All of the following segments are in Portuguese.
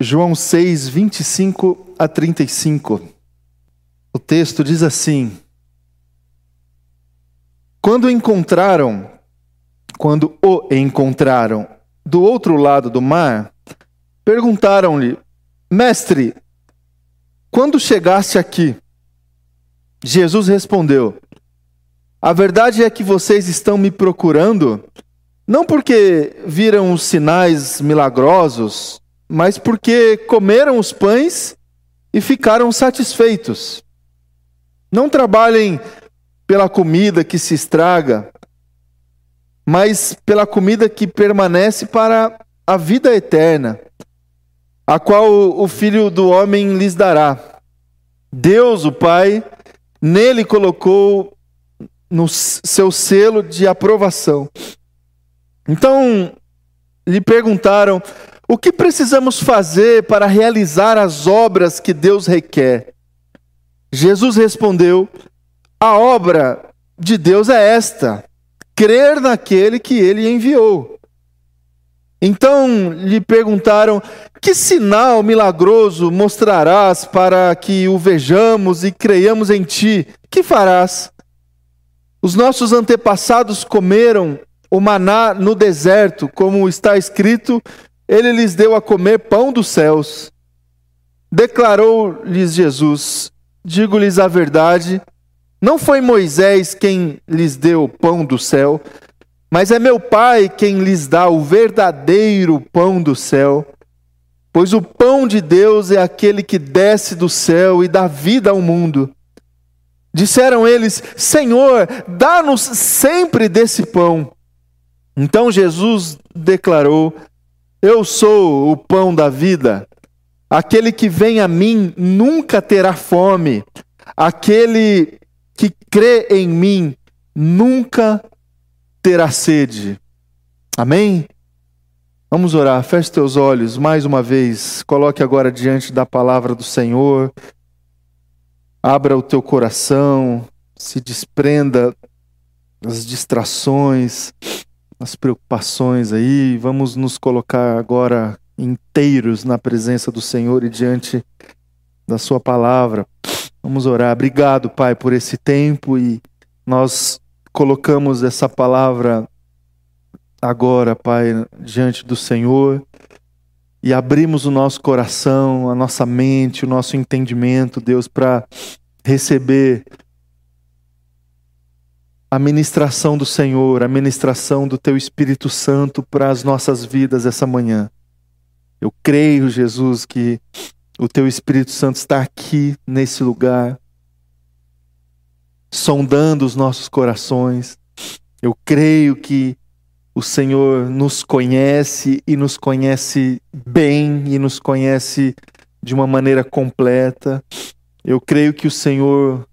João 6, 25 a 35. O texto diz assim: Quando encontraram, quando o encontraram do outro lado do mar, perguntaram-lhe: Mestre, quando chegaste aqui? Jesus respondeu: A verdade é que vocês estão me procurando, não porque viram os sinais milagrosos, mas porque comeram os pães e ficaram satisfeitos. Não trabalhem pela comida que se estraga, mas pela comida que permanece para a vida eterna, a qual o Filho do Homem lhes dará. Deus, o Pai, nele colocou no seu selo de aprovação. Então lhe perguntaram: o que precisamos fazer para realizar as obras que Deus requer? Jesus respondeu: A obra de Deus é esta: crer naquele que ele enviou. Então lhe perguntaram: Que sinal milagroso mostrarás para que o vejamos e creiamos em ti? Que farás? Os nossos antepassados comeram o maná no deserto, como está escrito ele lhes deu a comer pão dos céus. Declarou-lhes Jesus: Digo-lhes a verdade, não foi Moisés quem lhes deu o pão do céu, mas é meu Pai quem lhes dá o verdadeiro pão do céu. Pois o pão de Deus é aquele que desce do céu e dá vida ao mundo. Disseram eles: Senhor, dá-nos sempre desse pão. Então Jesus declarou: eu sou o pão da vida. Aquele que vem a mim nunca terá fome. Aquele que crê em mim nunca terá sede. Amém? Vamos orar. Feche teus olhos mais uma vez. Coloque agora diante da palavra do Senhor. Abra o teu coração. Se desprenda das distrações as preocupações aí, vamos nos colocar agora inteiros na presença do Senhor e diante da Sua palavra. Vamos orar. Obrigado, Pai, por esse tempo e nós colocamos essa palavra agora, Pai, diante do Senhor e abrimos o nosso coração, a nossa mente, o nosso entendimento, Deus, para receber a ministração do Senhor, a ministração do Teu Espírito Santo para as nossas vidas essa manhã. Eu creio, Jesus, que o Teu Espírito Santo está aqui nesse lugar, sondando os nossos corações. Eu creio que o Senhor nos conhece e nos conhece bem e nos conhece de uma maneira completa. Eu creio que o Senhor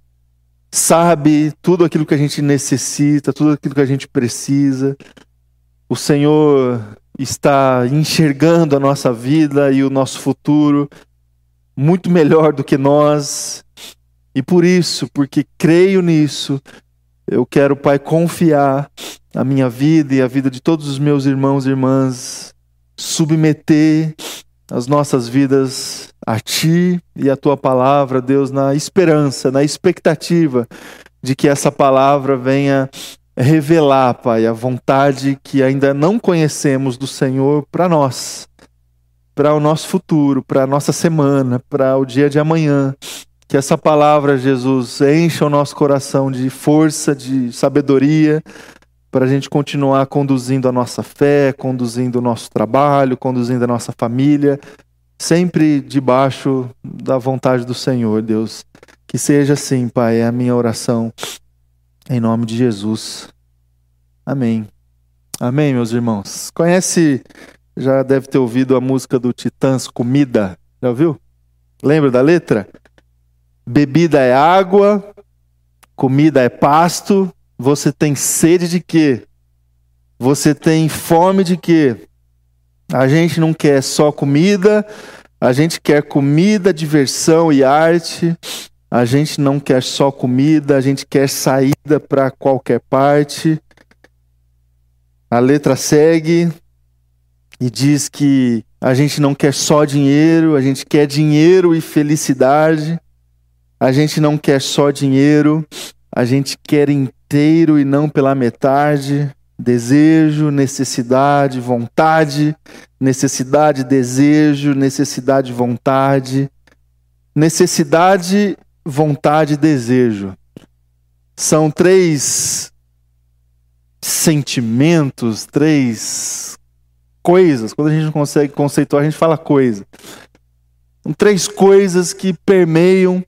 sabe tudo aquilo que a gente necessita, tudo aquilo que a gente precisa. O Senhor está enxergando a nossa vida e o nosso futuro muito melhor do que nós. E por isso, porque creio nisso, eu quero, Pai, confiar a minha vida e a vida de todos os meus irmãos e irmãs, submeter as nossas vidas a Ti e a Tua palavra, Deus, na esperança, na expectativa de que essa palavra venha revelar, Pai, a vontade que ainda não conhecemos do Senhor para nós, para o nosso futuro, para a nossa semana, para o dia de amanhã. Que essa palavra, Jesus, encha o nosso coração de força, de sabedoria, para a gente continuar conduzindo a nossa fé, conduzindo o nosso trabalho, conduzindo a nossa família, sempre debaixo da vontade do Senhor, Deus. Que seja assim, Pai, é a minha oração, em nome de Jesus. Amém. Amém, meus irmãos. Conhece, já deve ter ouvido a música do Titãs, Comida, já ouviu? Lembra da letra? Bebida é água, comida é pasto, você tem sede de quê? Você tem fome de quê? A gente não quer só comida, a gente quer comida, diversão e arte. A gente não quer só comida, a gente quer saída para qualquer parte. A letra segue e diz que A gente não quer só dinheiro, a gente quer dinheiro e felicidade. A gente não quer só dinheiro, a gente quer inteiro e não pela metade. Desejo, necessidade, vontade, necessidade, desejo, necessidade, vontade. Necessidade, vontade, desejo. São três sentimentos, três coisas. Quando a gente não consegue conceituar, a gente fala coisa. São três coisas que permeiam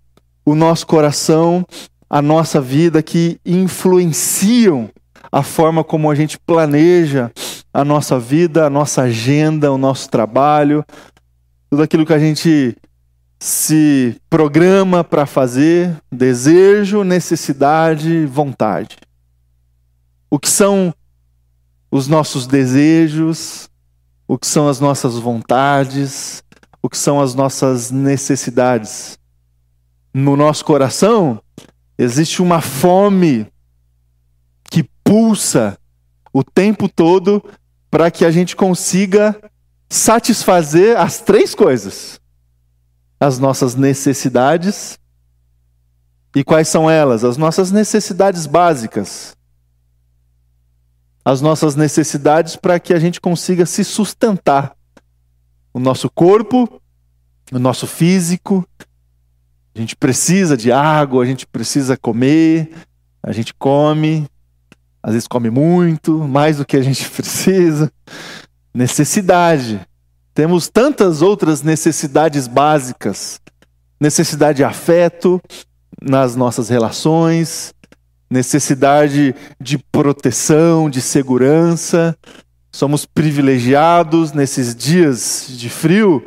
o nosso coração, a nossa vida, que influenciam a forma como a gente planeja a nossa vida, a nossa agenda, o nosso trabalho, tudo aquilo que a gente se programa para fazer, desejo, necessidade, vontade. O que são os nossos desejos, o que são as nossas vontades, o que são as nossas necessidades. No nosso coração existe uma fome pulsa o tempo todo para que a gente consiga satisfazer as três coisas: as nossas necessidades. E quais são elas? As nossas necessidades básicas as nossas necessidades para que a gente consiga se sustentar. O nosso corpo, o nosso físico, a gente precisa de água, a gente precisa comer, a gente come, às vezes come muito, mais do que a gente precisa. Necessidade. Temos tantas outras necessidades básicas. Necessidade de afeto nas nossas relações, necessidade de proteção, de segurança. Somos privilegiados nesses dias de frio,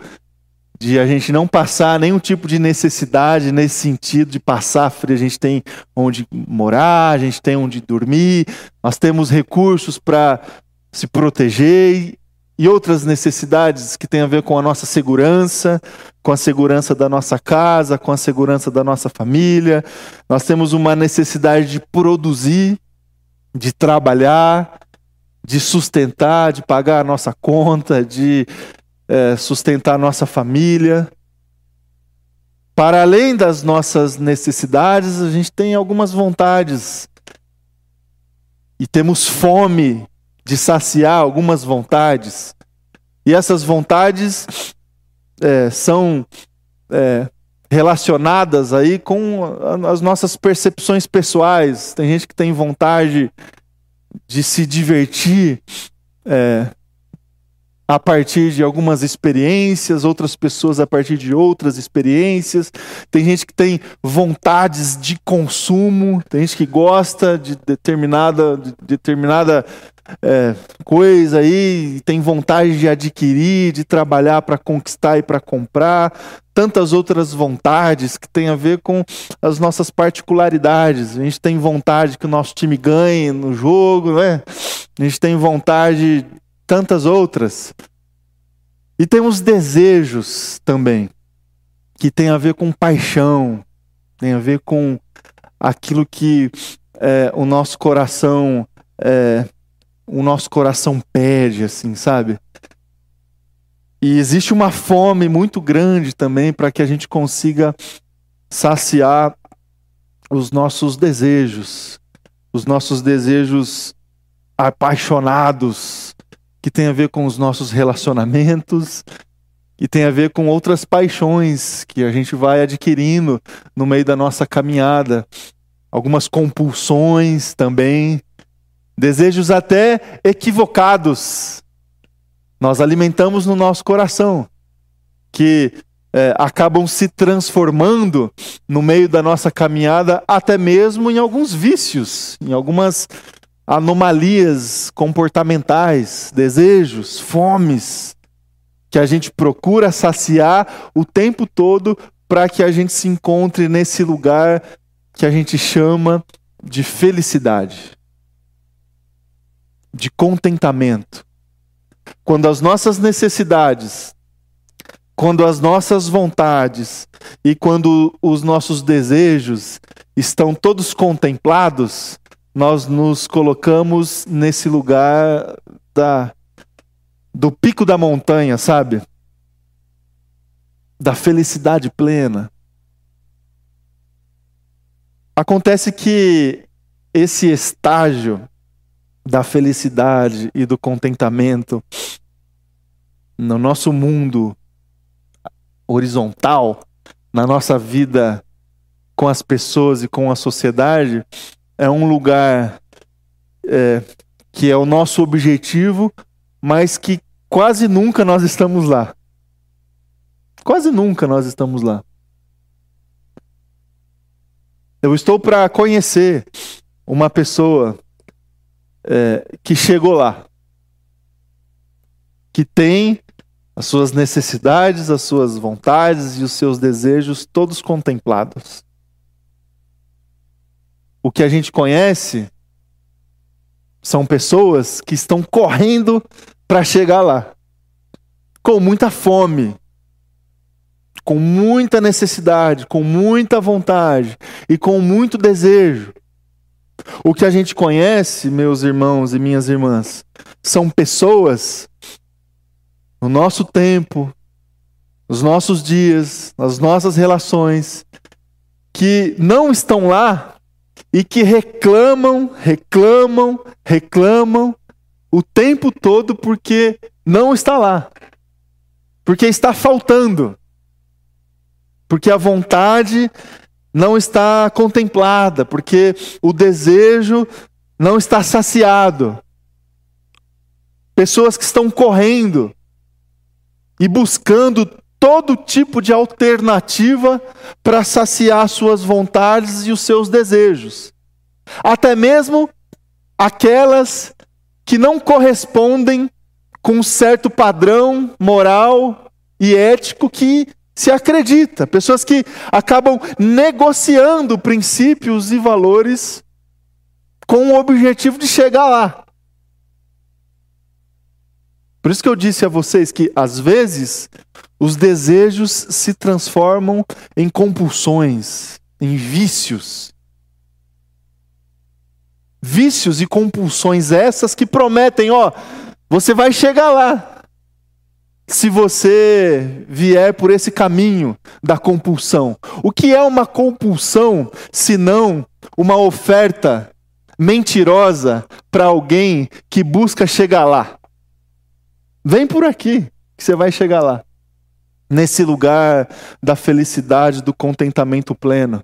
de a gente não passar nenhum tipo de necessidade nesse sentido de passar frio. A gente tem onde morar, a gente tem onde dormir, nós temos recursos para se proteger e outras necessidades que têm a ver com a nossa segurança, com a segurança da nossa casa, com a segurança da nossa família. Nós temos uma necessidade de produzir, de trabalhar, de sustentar, de pagar a nossa conta, de é, sustentar nossa família. Para além das nossas necessidades, a gente tem algumas vontades. E temos fome de saciar algumas vontades. E essas vontades é, são é, relacionadas aí com as nossas percepções pessoais. Tem gente que tem vontade de se divertir é, a partir de algumas experiências, outras pessoas a partir de outras experiências. Tem gente que tem vontades de consumo, tem gente que gosta de determinada, de determinada é, coisa aí, tem vontade de adquirir, de trabalhar para conquistar e para comprar, tantas outras vontades que tem a ver com as nossas particularidades. A gente tem vontade que o nosso time ganhe no jogo, né? A gente tem vontade tantas outras. E temos desejos também, que tem a ver com paixão, tem a ver com aquilo que é, o nosso coração é, o nosso coração pede, assim, sabe? E existe uma fome muito grande também para que a gente consiga saciar os nossos desejos, os nossos desejos apaixonados, que tem a ver com os nossos relacionamentos, e tem a ver com outras paixões que a gente vai adquirindo no meio da nossa caminhada, algumas compulsões também, desejos até equivocados, nós alimentamos no nosso coração, que é, acabam se transformando no meio da nossa caminhada, até mesmo em alguns vícios, em algumas anomalias comportamentais, desejos, fomes, que a gente procura saciar o tempo todo para que a gente se encontre nesse lugar que a gente chama de felicidade de contentamento. Quando as nossas necessidades, quando as nossas vontades e quando os nossos desejos estão todos contemplados, nós nos colocamos nesse lugar da do pico da montanha, sabe? da felicidade plena. Acontece que esse estágio da felicidade e do contentamento no nosso mundo horizontal, na nossa vida com as pessoas e com a sociedade, é um lugar é, que é o nosso objetivo, mas que quase nunca nós estamos lá. Quase nunca nós estamos lá. Eu estou para conhecer uma pessoa é, que chegou lá, que tem as suas necessidades, as suas vontades e os seus desejos todos contemplados. O que a gente conhece são pessoas que estão correndo para chegar lá, com muita fome, com muita necessidade, com muita vontade e com muito desejo. O que a gente conhece, meus irmãos e minhas irmãs, são pessoas no nosso tempo, nos nossos dias, nas nossas relações, que não estão lá e que reclamam, reclamam, reclamam o tempo todo porque não está lá. Porque está faltando. Porque a vontade não está contemplada, porque o desejo não está saciado. Pessoas que estão correndo e buscando todo tipo de alternativa para saciar suas vontades e os seus desejos. Até mesmo aquelas que não correspondem com um certo padrão moral e ético que se acredita. Pessoas que acabam negociando princípios e valores com o objetivo de chegar lá. Por isso que eu disse a vocês que, às vezes, os desejos se transformam em compulsões, em vícios. Vícios e compulsões essas que prometem, ó, você vai chegar lá. Se você vier por esse caminho da compulsão. O que é uma compulsão se não uma oferta mentirosa para alguém que busca chegar lá? Vem por aqui, que você vai chegar lá. Nesse lugar da felicidade, do contentamento pleno.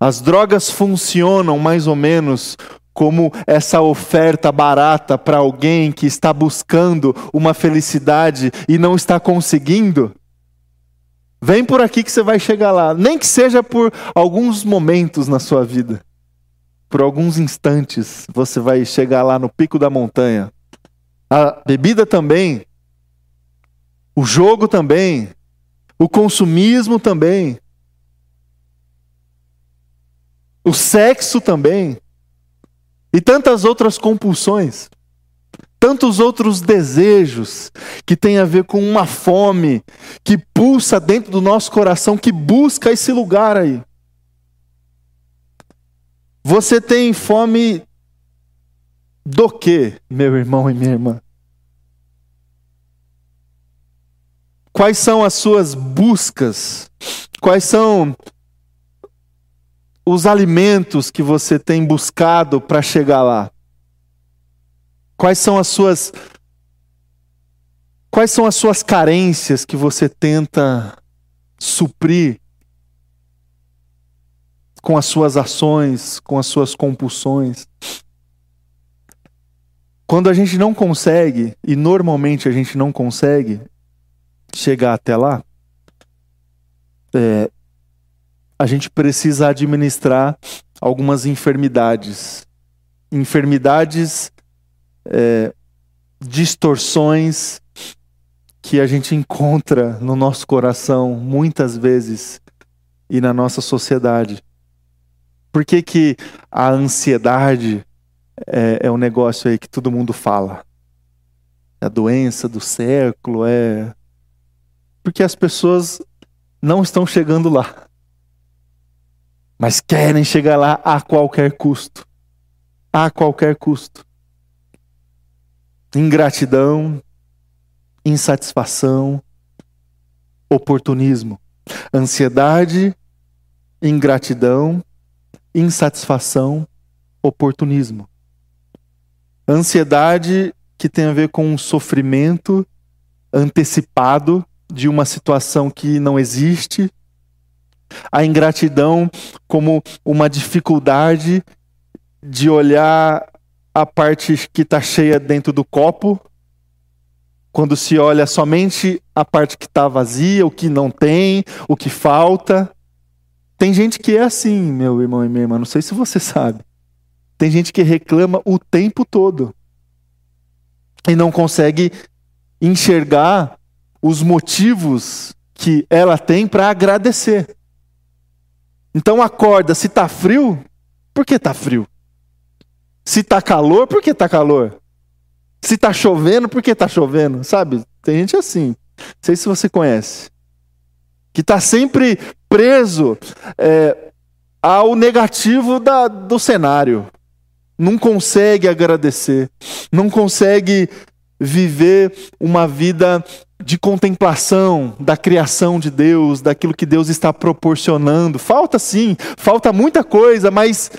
As drogas funcionam mais ou menos como essa oferta barata para alguém que está buscando uma felicidade e não está conseguindo. Vem por aqui que você vai chegar lá, nem que seja por alguns momentos na sua vida. Por alguns instantes você vai chegar lá no pico da montanha. A bebida também, o jogo também, o consumismo também, o sexo também, e tantas outras compulsões, tantos outros desejos que têm a ver com uma fome que pulsa dentro do nosso coração, que busca esse lugar aí. Você tem fome do que, meu irmão e minha irmã? Quais são as suas buscas? Quais são os alimentos que você tem buscado para chegar lá? Quais são as suas Quais são as suas carências que você tenta suprir com as suas ações, com as suas compulsões? Quando a gente não consegue, e normalmente a gente não consegue chegar até lá, é, a gente precisa administrar algumas enfermidades. Enfermidades, é, distorções que a gente encontra no nosso coração muitas vezes e na nossa sociedade. Por que, que a ansiedade é, é um negócio aí que todo mundo fala. É a doença do século, é. Porque as pessoas não estão chegando lá. Mas querem chegar lá a qualquer custo. A qualquer custo. Ingratidão, insatisfação, oportunismo. Ansiedade, ingratidão, insatisfação, oportunismo. Ansiedade que tem a ver com um sofrimento antecipado de uma situação que não existe. A ingratidão como uma dificuldade de olhar a parte que está cheia dentro do copo, quando se olha somente a parte que está vazia, o que não tem, o que falta. Tem gente que é assim, meu irmão e minha irmã, não sei se você sabe. Tem gente que reclama o tempo todo e não consegue enxergar os motivos que ela tem para agradecer. Então acorda, se está frio, por que está frio? Se está calor, por que está calor? Se está chovendo, por que está chovendo? Sabe? Tem gente assim. Não sei se você conhece. Que está sempre preso é, ao negativo da, do cenário. Não consegue agradecer. Não consegue viver uma vida de contemplação da criação de Deus, daquilo que Deus está proporcionando. Falta sim, falta muita coisa, mas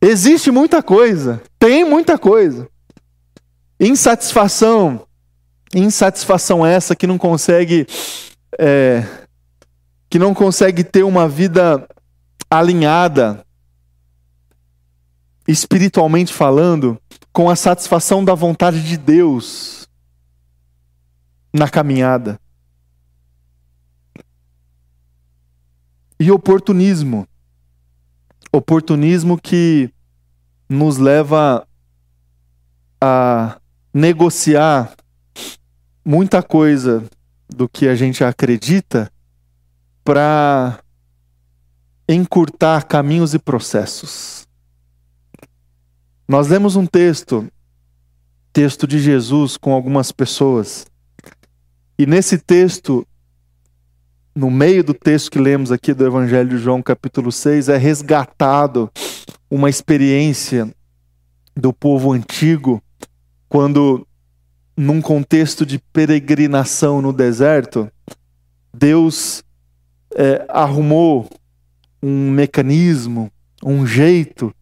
Existe muita coisa, tem muita coisa. Insatisfação, insatisfação essa que não consegue, é, que não consegue ter uma vida alinhada, espiritualmente falando, com a satisfação da vontade de Deus na caminhada. E oportunismo oportunismo que nos leva a negociar muita coisa do que a gente acredita para encurtar caminhos e processos. Nós lemos um texto, texto de Jesus com algumas pessoas. E nesse texto no meio do texto que lemos aqui do Evangelho de João, capítulo 6, é resgatado uma experiência do povo antigo, quando, num contexto de peregrinação no deserto, Deus é, arrumou um mecanismo, um jeito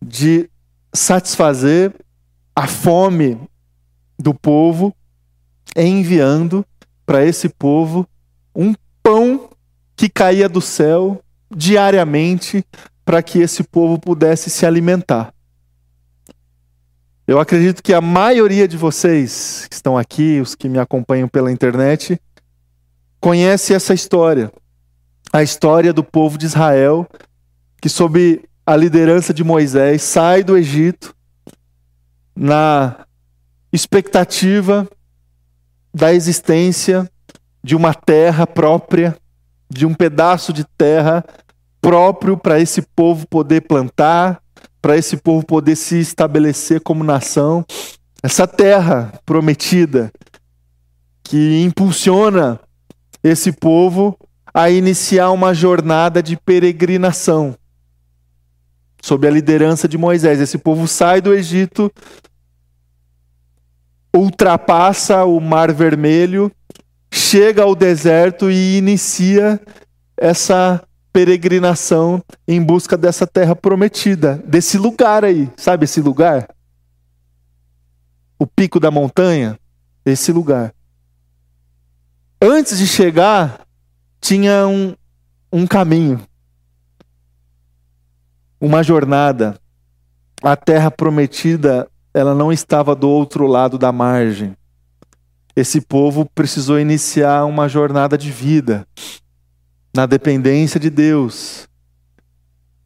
de satisfazer a fome do povo, enviando para esse povo um pão que caía do céu diariamente para que esse povo pudesse se alimentar. Eu acredito que a maioria de vocês que estão aqui, os que me acompanham pela internet, conhece essa história. A história do povo de Israel que sob a liderança de Moisés sai do Egito na expectativa da existência de uma terra própria, de um pedaço de terra próprio para esse povo poder plantar, para esse povo poder se estabelecer como nação. Essa terra prometida que impulsiona esse povo a iniciar uma jornada de peregrinação sob a liderança de Moisés. Esse povo sai do Egito, ultrapassa o Mar Vermelho chega ao deserto e inicia essa peregrinação em busca dessa terra prometida, desse lugar aí, sabe esse lugar? O pico da montanha, esse lugar. Antes de chegar, tinha um, um caminho, uma jornada. A terra prometida, ela não estava do outro lado da margem esse povo precisou iniciar uma jornada de vida na dependência de Deus,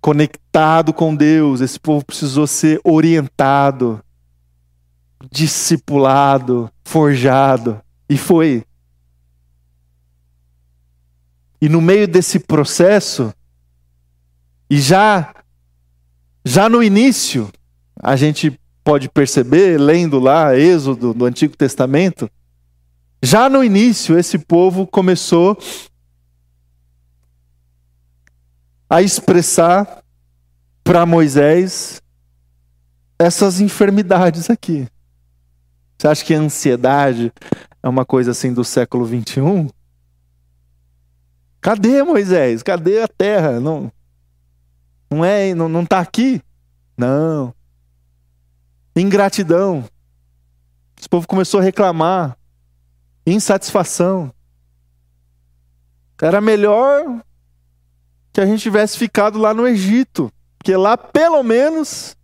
conectado com Deus. Esse povo precisou ser orientado, discipulado, forjado, e foi. E no meio desse processo, e já já no início, a gente pode perceber, lendo lá Êxodo do Antigo Testamento, já no início, esse povo começou a expressar para Moisés essas enfermidades aqui. Você acha que a ansiedade é uma coisa assim do século 21? Cadê Moisés? Cadê a terra? Não, não é, não, não tá aqui? Não. Ingratidão. Esse povo começou a reclamar. Insatisfação. Era melhor que a gente tivesse ficado lá no Egito, porque lá pelo menos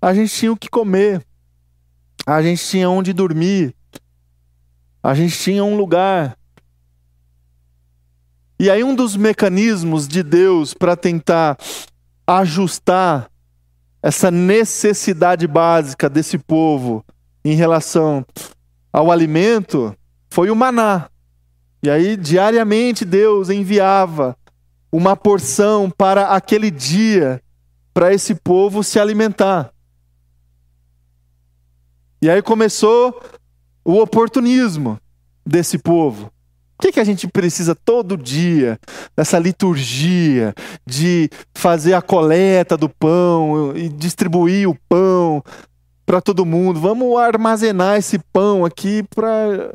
a gente tinha o que comer, a gente tinha onde dormir, a gente tinha um lugar. E aí, um dos mecanismos de Deus para tentar ajustar essa necessidade básica desse povo em relação ao alimento foi o maná. E aí, diariamente, Deus enviava uma porção para aquele dia, para esse povo se alimentar. E aí começou o oportunismo desse povo. O que, que a gente precisa todo dia dessa liturgia de fazer a coleta do pão e distribuir o pão para todo mundo? Vamos armazenar esse pão aqui para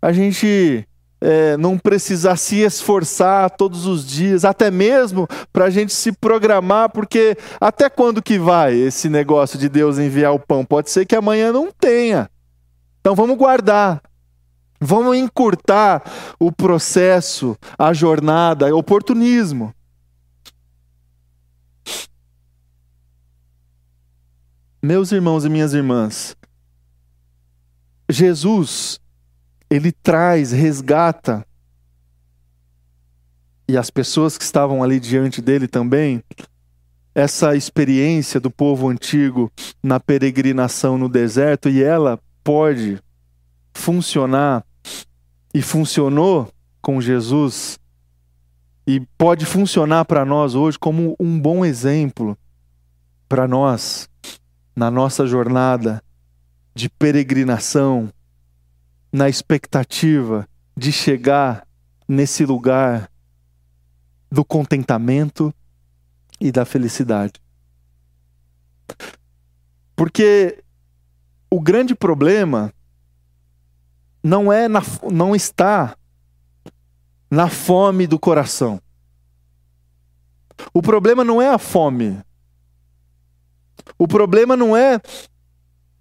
a gente é, não precisar se esforçar todos os dias, até mesmo para a gente se programar, porque até quando que vai esse negócio de Deus enviar o pão? Pode ser que amanhã não tenha. Então vamos guardar. Vamos encurtar o processo, a jornada, o oportunismo. Meus irmãos e minhas irmãs, Jesus ele traz, resgata, e as pessoas que estavam ali diante dele também, essa experiência do povo antigo na peregrinação no deserto, e ela pode funcionar e funcionou com Jesus e pode funcionar para nós hoje como um bom exemplo para nós na nossa jornada de peregrinação na expectativa de chegar nesse lugar do contentamento e da felicidade. Porque o grande problema não é na, não está na fome do coração. O problema não é a fome. O problema não é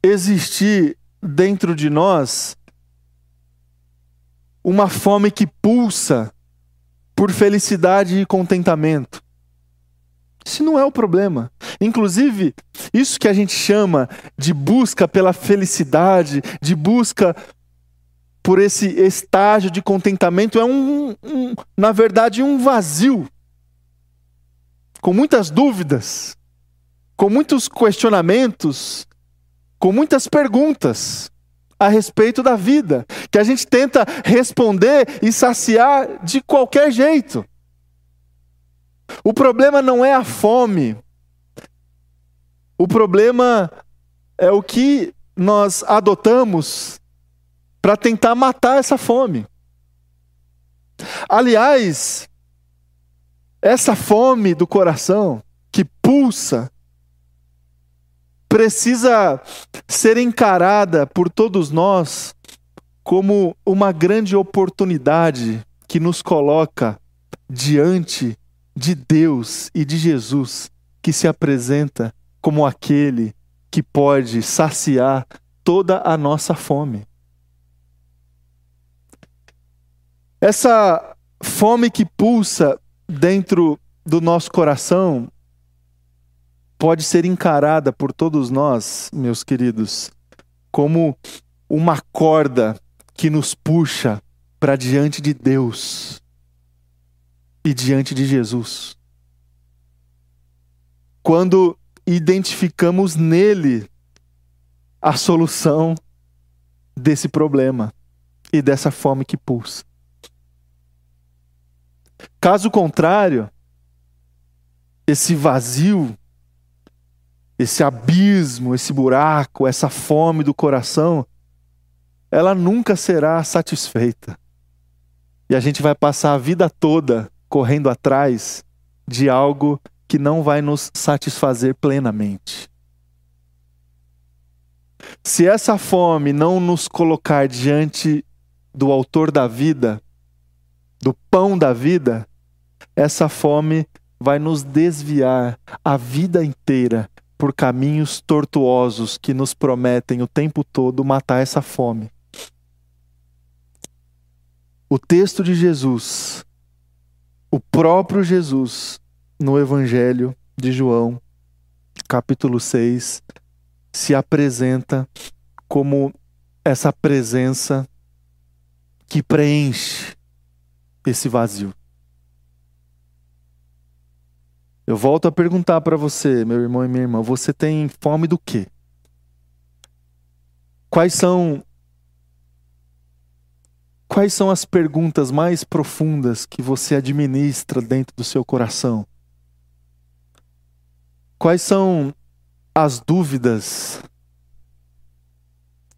existir dentro de nós uma fome que pulsa por felicidade e contentamento. Isso não é o problema. Inclusive, isso que a gente chama de busca pela felicidade, de busca por esse estágio de contentamento, é um, um na verdade, um vazio. Com muitas dúvidas, com muitos questionamentos, com muitas perguntas a respeito da vida, que a gente tenta responder e saciar de qualquer jeito. O problema não é a fome. O problema é o que nós adotamos para tentar matar essa fome. Aliás, essa fome do coração que pulsa precisa ser encarada por todos nós como uma grande oportunidade que nos coloca diante de Deus e de Jesus, que se apresenta como aquele que pode saciar toda a nossa fome. Essa fome que pulsa dentro do nosso coração pode ser encarada por todos nós, meus queridos, como uma corda que nos puxa para diante de Deus e diante de Jesus. Quando identificamos nele a solução desse problema e dessa fome que pulsa. Caso contrário, esse vazio esse abismo, esse buraco, essa fome do coração, ela nunca será satisfeita. E a gente vai passar a vida toda correndo atrás de algo que não vai nos satisfazer plenamente. Se essa fome não nos colocar diante do Autor da vida, do pão da vida, essa fome vai nos desviar a vida inteira por caminhos tortuosos que nos prometem o tempo todo matar essa fome. O texto de Jesus, o próprio Jesus, no Evangelho de João, capítulo 6, se apresenta como essa presença que preenche esse vazio. Eu volto a perguntar para você, meu irmão e minha irmã, você tem fome do quê? Quais são Quais são as perguntas mais profundas que você administra dentro do seu coração? Quais são as dúvidas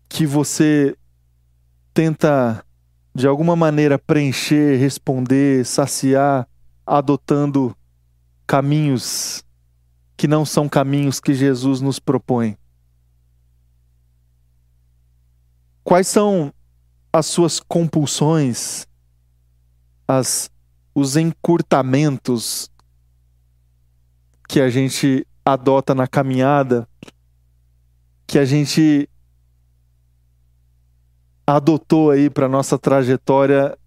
que você tenta de alguma maneira preencher, responder, saciar, adotando caminhos que não são caminhos que Jesus nos propõe? Quais são as suas compulsões, as, os encurtamentos que a gente adota na caminhada, que a gente adotou aí para nossa trajetória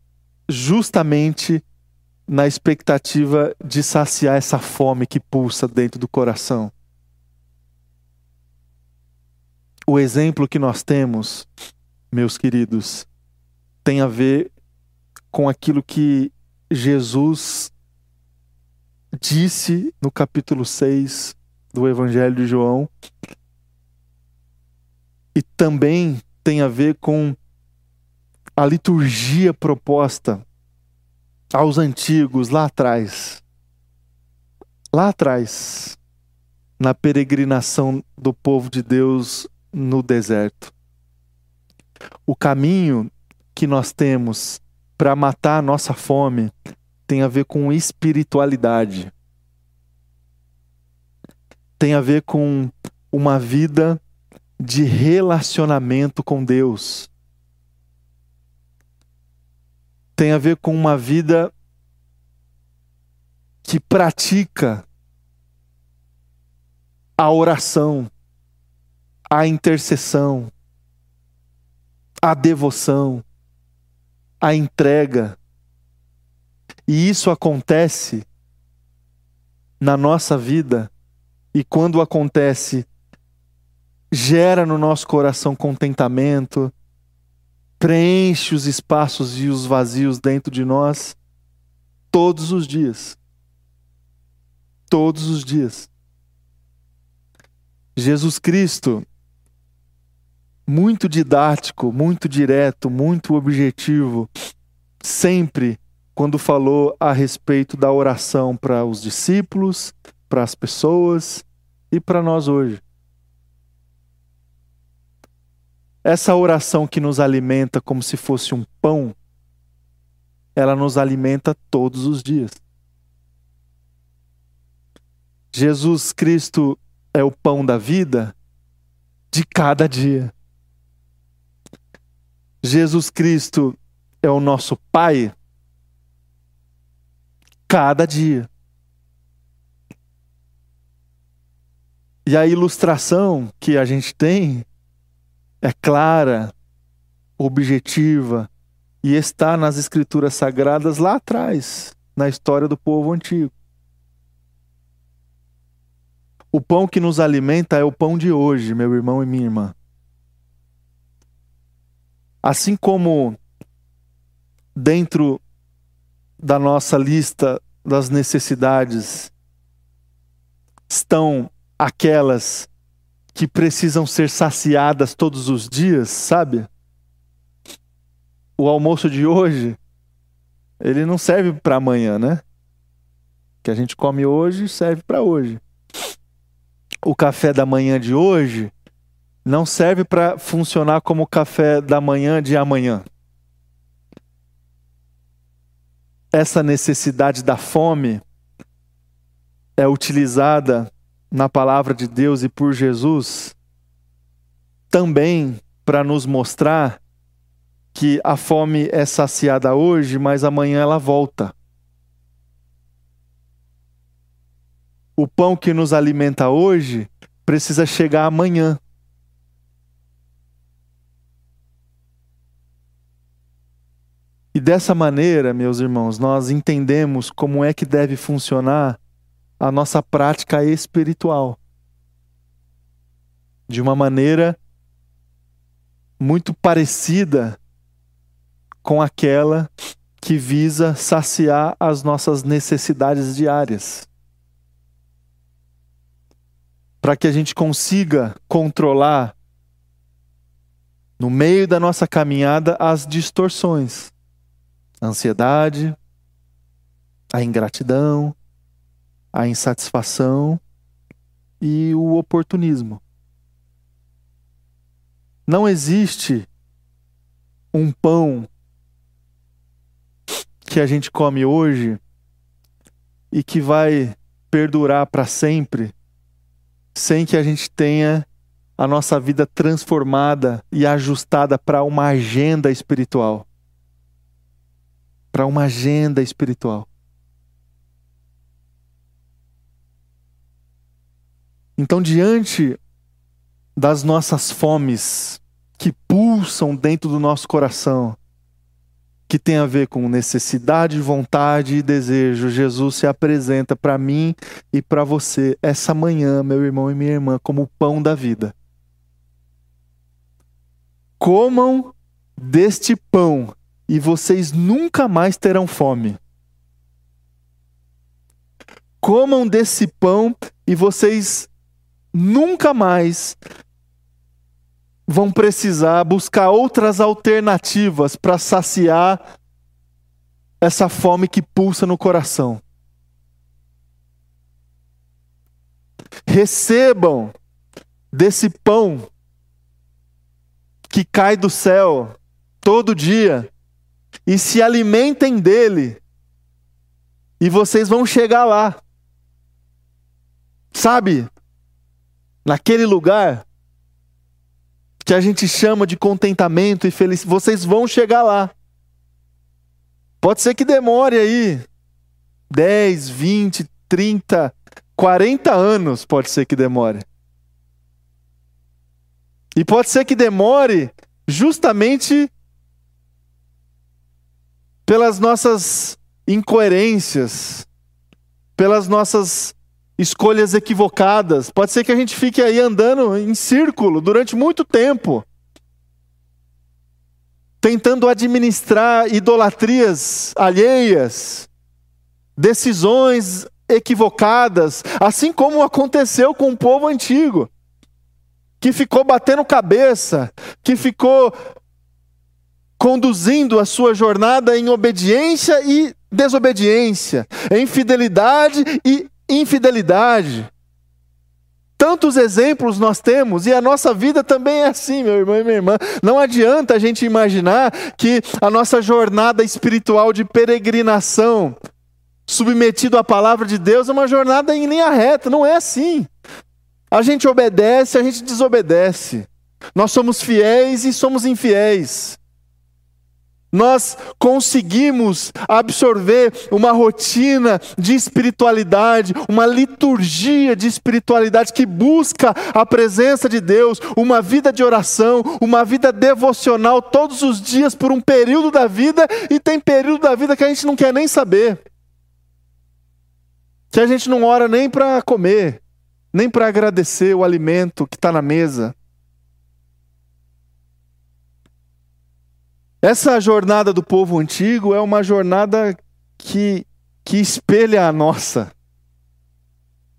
justamente na expectativa de saciar essa fome que pulsa dentro do coração. O exemplo que nós temos, meus queridos, tem a ver com aquilo que Jesus disse no capítulo 6 do Evangelho de João e também tem a ver com a liturgia proposta aos antigos lá atrás. Lá atrás, na peregrinação do povo de Deus no deserto. O caminho que nós temos para matar a nossa fome tem a ver com espiritualidade. Tem a ver com uma vida de relacionamento com Deus tem a ver com uma vida que pratica a oração, a intercessão, a devoção, a entrega. E isso acontece na nossa vida, e quando acontece, gera no nosso coração contentamento, preenche os espaços e os vazios dentro de nós todos os dias. Todos os dias. Jesus Cristo, muito didático, muito direto, muito objetivo, sempre quando falou a respeito da oração para os discípulos, para as pessoas e para nós hoje. Essa oração que nos alimenta como se fosse um pão, ela nos alimenta todos os dias. Jesus Cristo é o pão da vida de cada dia. Jesus Cristo é o nosso Pai cada dia. E a ilustração que a gente tem é clara, objetiva e está nas escrituras sagradas lá atrás, na história do povo antigo. O pão que nos alimenta é o pão de hoje, meu irmão e minha irmã. Assim como dentro da nossa lista das necessidades estão aquelas que precisam ser saciadas todos os dias, sabe? O almoço de hoje, ele não serve para amanhã, né? Que a gente come hoje serve para hoje. O café da manhã de hoje não serve para funcionar como o café da manhã de amanhã. Essa necessidade da fome é utilizada na palavra de Deus e por Jesus, também para nos mostrar que a fome é saciada hoje, mas amanhã ela volta. o pão que nos alimenta hoje precisa chegar amanhã. E dessa maneira, meus irmãos, nós entendemos como é que deve funcionar a nossa prática espiritual. De uma maneira muito parecida com aquela que visa saciar as nossas necessidades diárias. Para que a gente consiga controlar, no meio da nossa caminhada, as distorções, a ansiedade, a ingratidão, a insatisfação e o oportunismo. Não existe um pão que a gente come hoje e que vai perdurar para sempre sem que a gente tenha a nossa vida transformada e ajustada para uma agenda espiritual. Para uma agenda espiritual. Então, diante das nossas fomes que pulsam dentro do nosso coração, que tem a ver com necessidade, vontade e desejo. Jesus se apresenta para mim e para você essa manhã, meu irmão e minha irmã, como o pão da vida. Comam deste pão e vocês nunca mais terão fome. Comam desse pão e vocês nunca mais vão precisar buscar outras alternativas para saciar essa fome que pulsa no coração. Recebam desse pão que cai do céu todo dia e se alimentem dele, e vocês vão chegar lá. Sabe, naquele lugar que a gente chama de contentamento e felicidade, vocês vão chegar lá. Pode ser que demore aí 10, 20, 30, 40 anos, pode ser que demore. E pode ser que demore justamente pelas nossas incoerências, pelas nossas escolhas equivocadas. Pode ser que a gente fique aí andando em círculo durante muito tempo, tentando administrar idolatrias alheias, decisões equivocadas, assim como aconteceu com o povo antigo, que ficou batendo cabeça, que ficou conduzindo a sua jornada em obediência e desobediência, em fidelidade e infidelidade. Tantos exemplos nós temos e a nossa vida também é assim, meu irmão e minha irmã. Não adianta a gente imaginar que a nossa jornada espiritual de peregrinação, submetido à palavra de Deus, é uma jornada em linha reta. Não é assim. A gente obedece, a gente desobedece. Nós somos fiéis e somos infiéis nós conseguimos absorver uma rotina de espiritualidade, uma liturgia de espiritualidade que busca a presença de Deus, uma vida de oração, uma vida devocional todos os dias por um período da vida, e tem período da vida que a gente não quer nem saber. Que a gente não ora nem para comer, nem para agradecer o alimento que está na mesa. Essa jornada do povo antigo é uma jornada que, que espelha a nossa.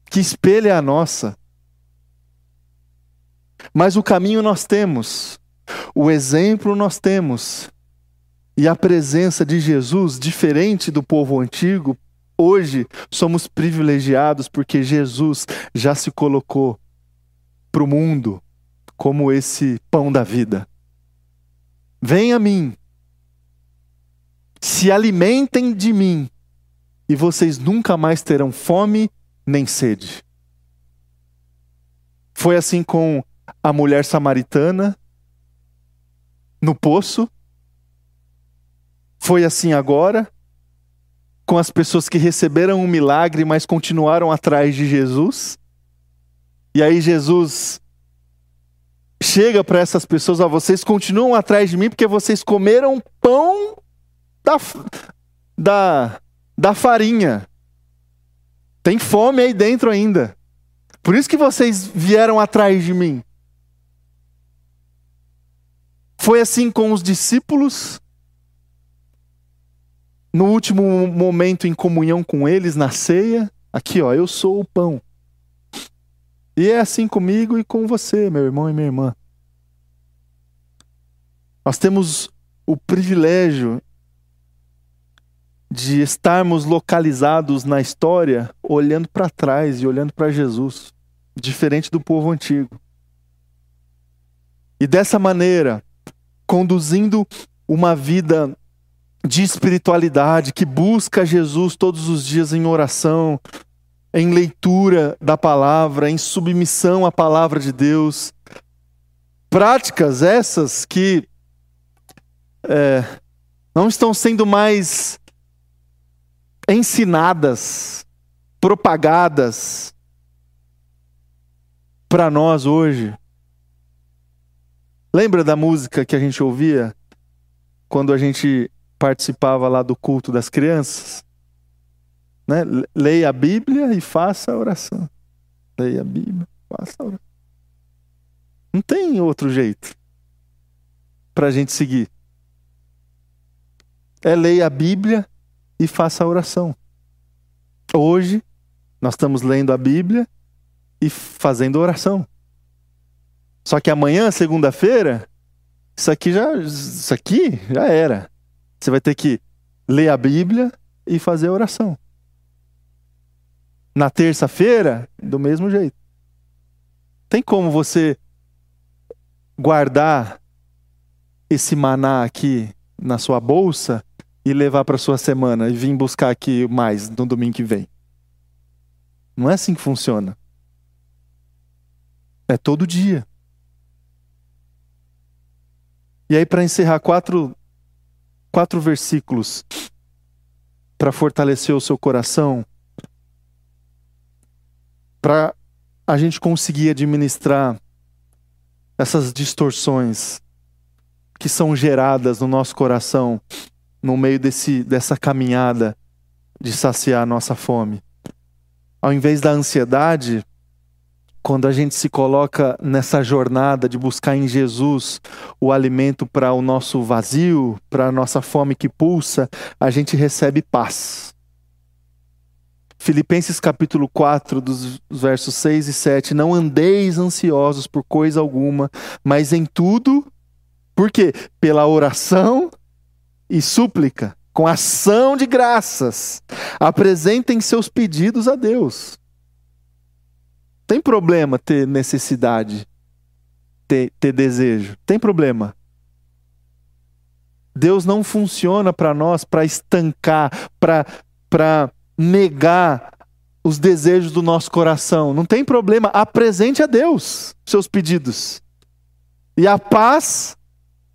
Que espelha a nossa. Mas o caminho nós temos, o exemplo nós temos, e a presença de Jesus, diferente do povo antigo, hoje somos privilegiados porque Jesus já se colocou para o mundo como esse pão da vida. Venha a mim, se alimentem de mim, e vocês nunca mais terão fome nem sede. Foi assim com a mulher samaritana no poço. Foi assim agora com as pessoas que receberam um milagre, mas continuaram atrás de Jesus. E aí Jesus chega para essas pessoas: ó, vocês continuam atrás de mim porque vocês comeram pão da, da, da farinha. Tem fome aí dentro ainda. Por isso que vocês vieram atrás de mim. Foi assim com os discípulos. No último momento em comunhão com eles, na ceia, aqui ó, eu sou o pão. E é assim comigo e com você, meu irmão e minha irmã. Nós temos o privilégio de estarmos localizados na história olhando para trás e olhando para Jesus, diferente do povo antigo. E dessa maneira, conduzindo uma vida de espiritualidade que busca Jesus todos os dias em oração, em leitura da palavra, em submissão à palavra de Deus. Práticas essas que é, não estão sendo mais ensinadas, propagadas para nós hoje. Lembra da música que a gente ouvia quando a gente participava lá do culto das crianças? Né? Leia a Bíblia e faça a oração. Leia a Bíblia, faça a oração. Não tem outro jeito para a gente seguir. É leia a Bíblia e faça a oração. Hoje, nós estamos lendo a Bíblia e fazendo oração. Só que amanhã, segunda-feira, isso aqui já, isso aqui já era. Você vai ter que ler a Bíblia e fazer a oração. Na terça-feira, do mesmo jeito. Tem como você guardar esse maná aqui na sua bolsa e levar para sua semana e vir buscar aqui mais no domingo que vem? Não é assim que funciona. É todo dia. E aí, para encerrar, quatro, quatro versículos para fortalecer o seu coração para a gente conseguir administrar essas distorções que são geradas no nosso coração no meio desse, dessa caminhada de saciar a nossa fome. Ao invés da ansiedade, quando a gente se coloca nessa jornada de buscar em Jesus o alimento para o nosso vazio, para a nossa fome que pulsa, a gente recebe paz. Filipenses capítulo 4, dos versos 6 e 7. Não andeis ansiosos por coisa alguma, mas em tudo, por quê? Pela oração e súplica, com ação de graças, apresentem seus pedidos a Deus. Tem problema ter necessidade, ter, ter desejo. Tem problema. Deus não funciona para nós para estancar, para negar os desejos do nosso coração. Não tem problema, apresente a Deus seus pedidos. E a paz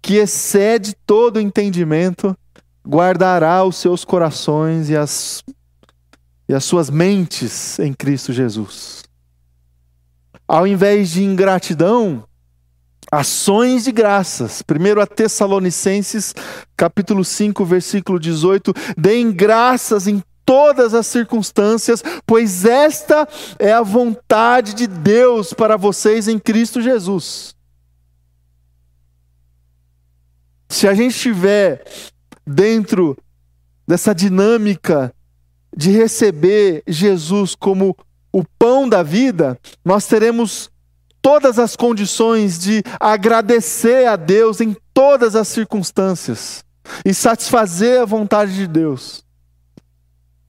que excede todo entendimento guardará os seus corações e as, e as suas mentes em Cristo Jesus. Ao invés de ingratidão, ações de graças. Primeiro a Tessalonicenses, capítulo 5, versículo 18, deem graças em todas as circunstâncias, pois esta é a vontade de Deus para vocês em Cristo Jesus. Se a gente estiver dentro dessa dinâmica de receber Jesus como o pão da vida, nós teremos todas as condições de agradecer a Deus em todas as circunstâncias e satisfazer a vontade de Deus.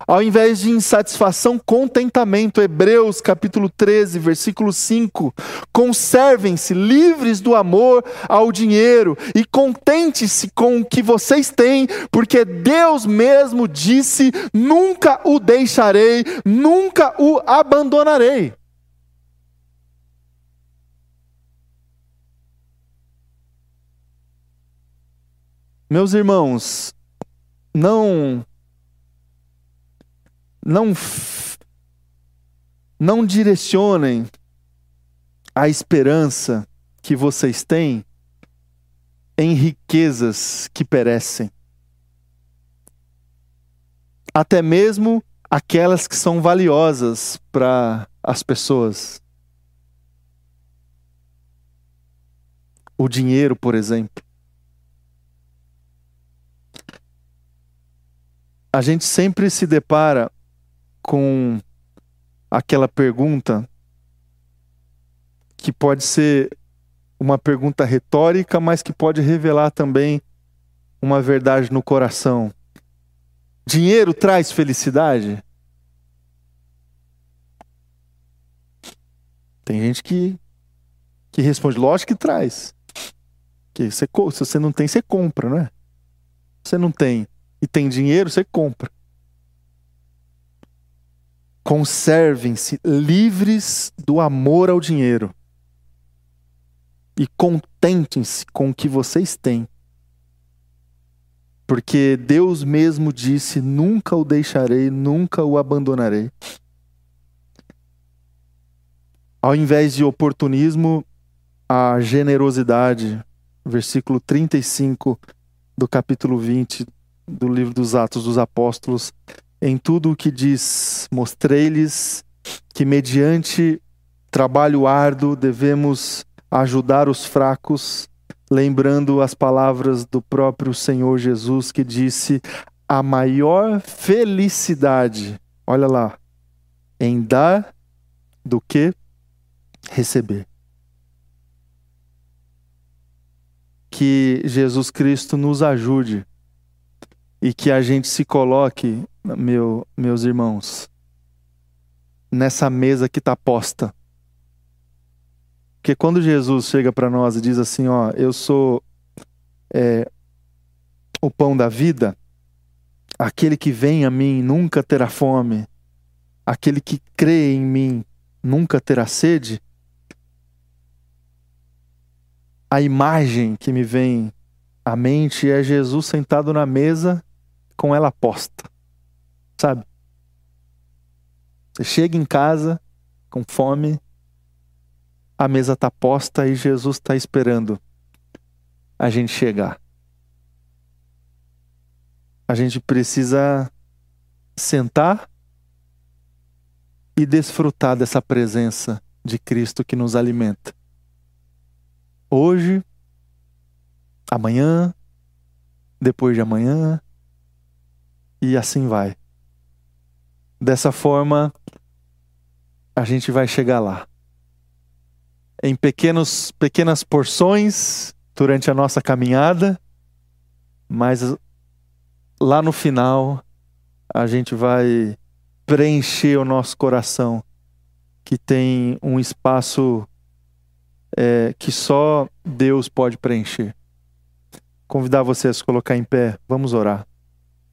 Ao invés de insatisfação, contentamento. Hebreus capítulo 13, versículo 5. Conservem-se livres do amor ao dinheiro e contente-se com o que vocês têm, porque Deus mesmo disse: nunca o deixarei, nunca o abandonarei. Meus irmãos, não não não direcionem a esperança que vocês têm em riquezas que perecem. Até mesmo aquelas que são valiosas para as pessoas. O dinheiro, por exemplo. A gente sempre se depara com aquela pergunta que pode ser uma pergunta retórica, mas que pode revelar também uma verdade no coração. Dinheiro traz felicidade? Tem gente que, que responde, lógico que traz. Que você, se você não tem, você compra, é? Se você não tem e tem dinheiro, você compra. Conservem-se livres do amor ao dinheiro e contentem-se com o que vocês têm. Porque Deus mesmo disse: nunca o deixarei, nunca o abandonarei. Ao invés de oportunismo, a generosidade. Versículo 35 do capítulo 20 do livro dos Atos dos Apóstolos. Em tudo o que diz, mostrei-lhes que, mediante trabalho árduo, devemos ajudar os fracos, lembrando as palavras do próprio Senhor Jesus que disse: a maior felicidade, olha lá, em dar do que receber. Que Jesus Cristo nos ajude e que a gente se coloque, meu, meus irmãos, nessa mesa que está posta porque quando Jesus chega para nós e diz assim, ó, eu sou é, o pão da vida, aquele que vem a mim nunca terá fome, aquele que crê em mim nunca terá sede, a imagem que me vem à mente é Jesus sentado na mesa com ela posta, sabe? Você chega em casa com fome, a mesa está posta e Jesus está esperando a gente chegar. A gente precisa sentar e desfrutar dessa presença de Cristo que nos alimenta. Hoje, amanhã, depois de amanhã, e assim vai. Dessa forma, a gente vai chegar lá em pequenos, pequenas porções durante a nossa caminhada, mas lá no final a gente vai preencher o nosso coração, que tem um espaço é, que só Deus pode preencher. Convidar você a se colocar em pé, vamos orar.